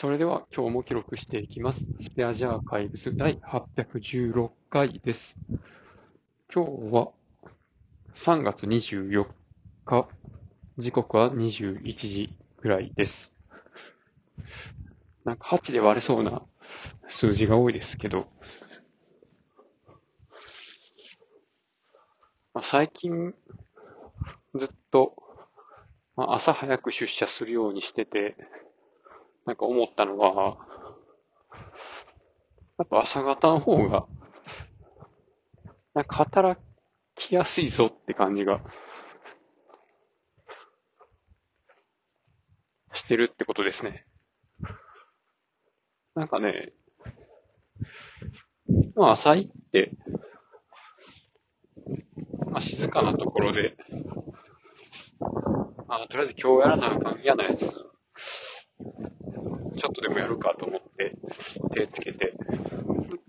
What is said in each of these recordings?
それでは今日も記録していきます。スペアジアーカイブス第816回です。今日は3月24日、時刻は21時ぐらいです。なんか8で割れそうな数字が多いですけど、まあ、最近ずっと、まあ、朝早く出社するようにしてて、なんか思ったのは、やっぱ朝方の方が、なんか働きやすいぞって感じがしてるってことですね。なんかね、まあ朝行って、まあ静かなところで、まあとりあえず今日やらなあかん嫌なやつ、ちょっとでもやるかと思って手つけて、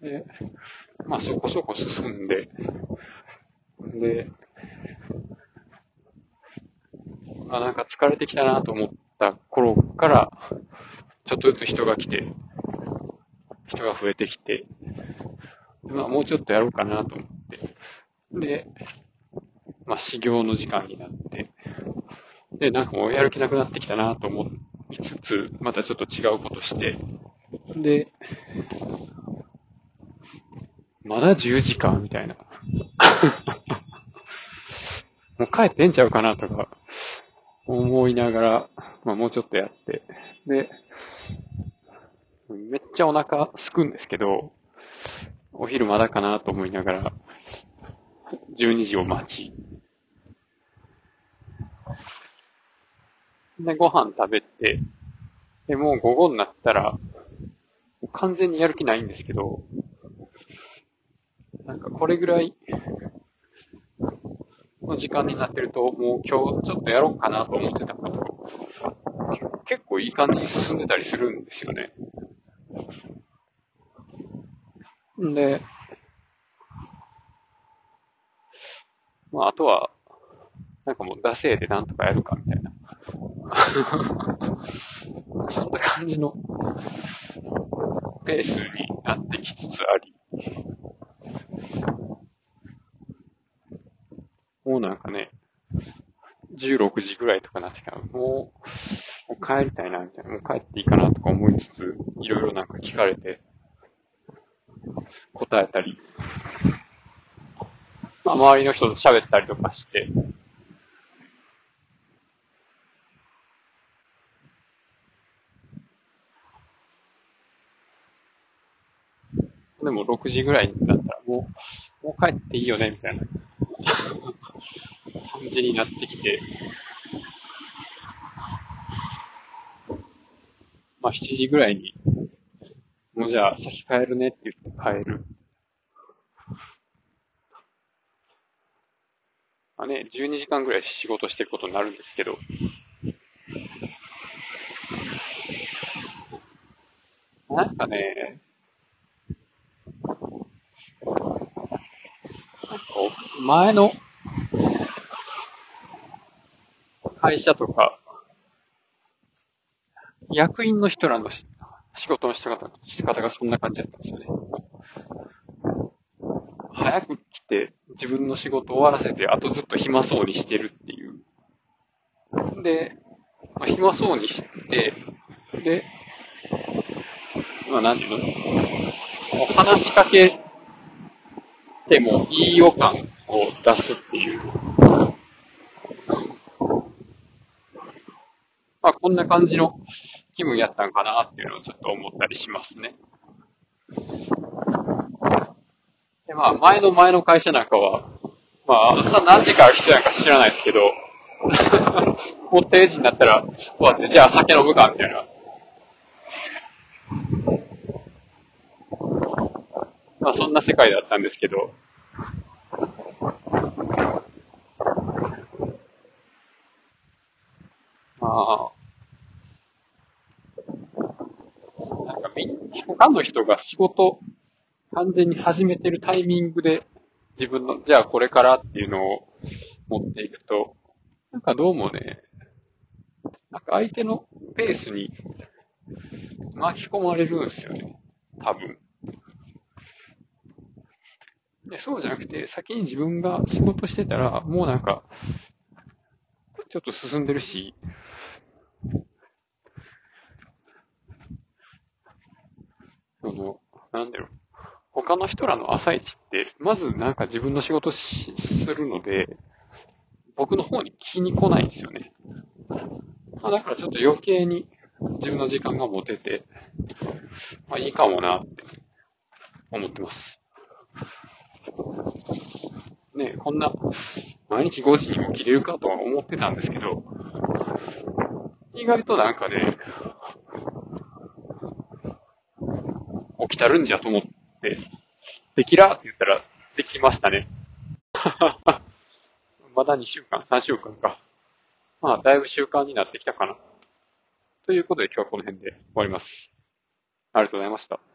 で、まあそこそこ進んで、で、まあなんか疲れてきたなと思った頃から、ちょっとずつ人が来て、人が増えてきて、まあもうちょっとやろうかなと思って、で、まあ始業の時間になって、で、なんかもうやる気なくなってきたなと思いつつ、またちょっと違うことして、で、まだ10時かみたいな。もう帰ってんちゃうかなとか思いながら、まあもうちょっとやって、で、めっちゃお腹すくんですけど、お昼まだかなと思いながら、12時を待ち、で、ご飯食べて、で、もう午後になったら、完全にやる気ないんですけど、なんかこれぐらいの時間になってると、もう今日ちょっとやろうかなと思ってたこと、結構いい感じに進んでたりするんですよね。んで、まああとは、なんかもう惰性でなんとかやるかみたいな。そんな感じの。ペースになってきつつあり、もうなんかね、16時ぐらいとかなってから、もう、もう帰りたいな、みたいな。もう帰っていいかなとか思いつつ、いろいろなんか聞かれて、答えたり、まあ、周りの人と喋ったりとかして、でも6時ぐらいになったら、もう、もう帰っていいよね、みたいな。感じになってきて、まあ7時ぐらいに、もうじゃあ先帰るねって言って帰る。まあね、12時間ぐらい仕事してることになるんですけど、なんかね、なんかこう前の会社とか、役員の人らの仕事の仕方仕方がそんな感じだったんですよね。早く来て自分の仕事終わらせて、あとずっと暇そうにしてるっていう。で、まあ、暇そうにして、で、まあ、なんていうの？話しかけてもいい予感を出すっていう。まあ、こんな感じの気分やったんかなっていうのをちょっと思ったりしますね。で、まあ、前の前の会社なんかは、まあ、朝何時から来てたのか知らないですけど、もう定時になったら終わって、じゃあ酒飲むか、みたいな。まあ、そんな世界だったんですけど、まあ、なんかみん、他の人が仕事完全に始めてるタイミングで自分の、じゃあこれからっていうのを持っていくと、なんかどうもね、なんか相手のペースに巻き込まれるんですよね。多分。でそうじゃなくて、先に自分が仕事してたら、もうなんか、ちょっと進んでるし、その、なんだろう。他の人らの朝一って、まずなんか自分の仕事しするので、僕の方に気に来ないんですよね。まあ、だからちょっと余計に自分の時間が持てて、まあいいかもなって思ってます。ねこんな、毎日5時に起きれるかとは思ってたんですけど、意外となんかね、起きたるんじゃと思って、できらって言ったら、できましたね。まだ2週間、3週間か。まあ、だいぶ習慣になってきたかな。ということで今日はこの辺で終わります。ありがとうございました。